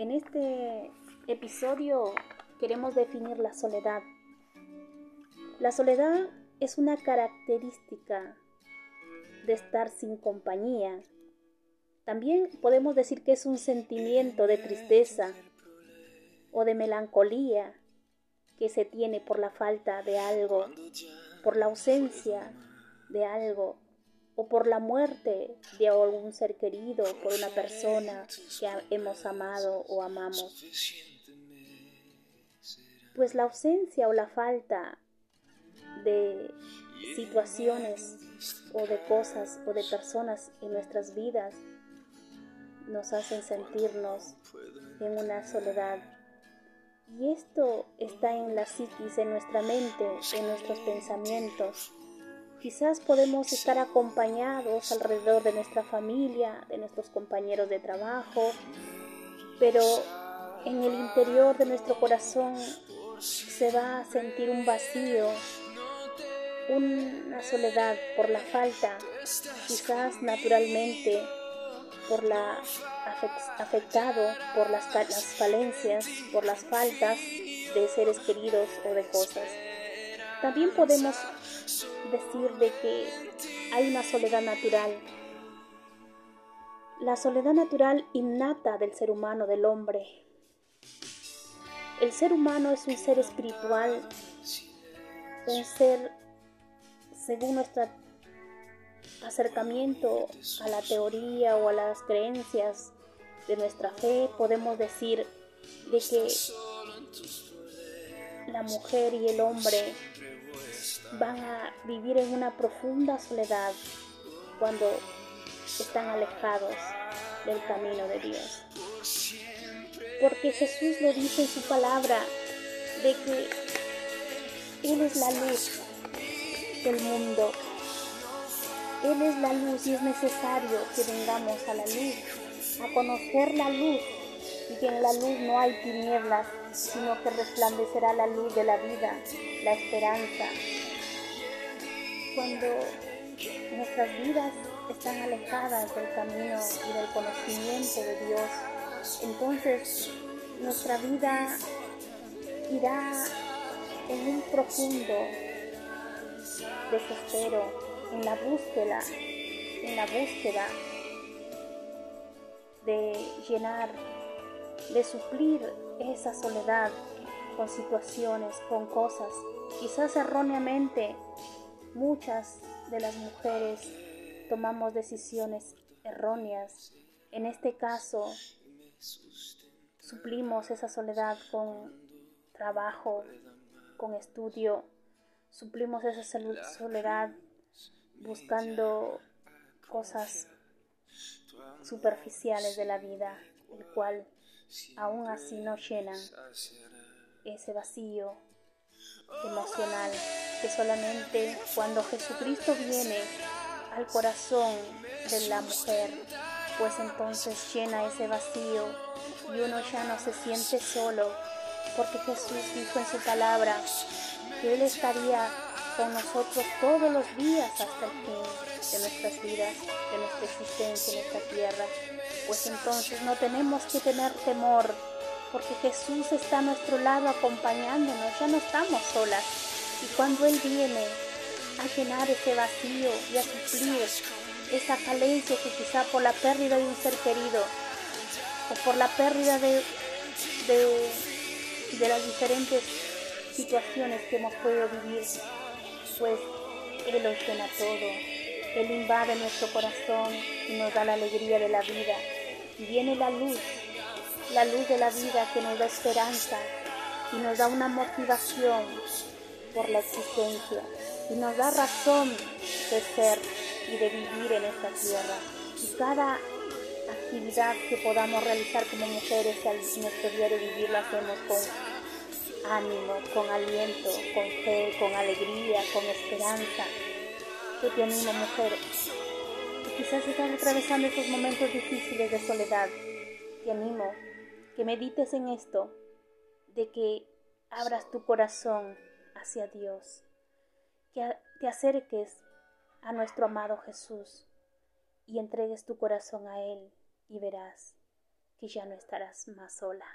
En este episodio queremos definir la soledad. La soledad es una característica de estar sin compañía. También podemos decir que es un sentimiento de tristeza o de melancolía que se tiene por la falta de algo, por la ausencia de algo o por la muerte de algún ser querido, por una persona que hemos amado o amamos. Pues la ausencia o la falta de situaciones o de cosas o de personas en nuestras vidas nos hacen sentirnos en una soledad. Y esto está en la psiquis, en nuestra mente, en nuestros pensamientos. Quizás podemos estar acompañados alrededor de nuestra familia, de nuestros compañeros de trabajo, pero en el interior de nuestro corazón se va a sentir un vacío, una soledad por la falta, quizás naturalmente por la afectado por las, las falencias, por las faltas de seres queridos o de cosas. También podemos decir de que hay una soledad natural. La soledad natural innata del ser humano, del hombre. El ser humano es un ser espiritual, un ser, según nuestro acercamiento a la teoría o a las creencias de nuestra fe, podemos decir de que la mujer y el hombre van a vivir en una profunda soledad cuando están alejados del camino de Dios. Porque Jesús lo dice en su palabra de que Él es la luz del mundo. Él es la luz y es necesario que vengamos a la luz, a conocer la luz y que en la luz no hay tinieblas, sino que resplandecerá la luz de la vida, la esperanza, cuando nuestras vidas están alejadas del camino y del conocimiento de Dios, entonces nuestra vida irá en un profundo desespero, en la búsqueda, en la búsqueda de llenar, de suplir esa soledad con situaciones, con cosas, quizás erróneamente Muchas de las mujeres tomamos decisiones erróneas. En este caso, suplimos esa soledad con trabajo, con estudio, suplimos esa soledad buscando cosas superficiales de la vida, el cual aún así no llenan ese vacío emocional que solamente cuando Jesucristo viene al corazón de la mujer, pues entonces llena ese vacío y uno ya no se siente solo, porque Jesús dijo en su palabra que Él estaría con nosotros todos los días hasta el fin de nuestras vidas, de nuestra existencia en esta tierra. Pues entonces no tenemos que tener temor, porque Jesús está a nuestro lado acompañándonos, ya no estamos solas. Y cuando Él viene a llenar ese vacío y a suplir esa falencia que quizá por la pérdida de un ser querido o por la pérdida de, de, las diferentes situaciones que hemos podido vivir, pues Él lo llena todo. Él invade nuestro corazón y nos da la alegría de la vida. Y viene la luz, la luz de la vida que nos da esperanza y nos da una motivación por la existencia y nos da razón de ser y de vivir en esta tierra. Y cada actividad que podamos realizar como mujeres en nuestro diario vivir lo hacemos con ánimo, con aliento, con fe, con alegría, con esperanza. Yo te animo, mujer, que quizás estás atravesando estos momentos difíciles de soledad. Te animo que medites en esto, de que abras tu corazón hacia Dios, que te acerques a nuestro amado Jesús y entregues tu corazón a Él y verás que ya no estarás más sola.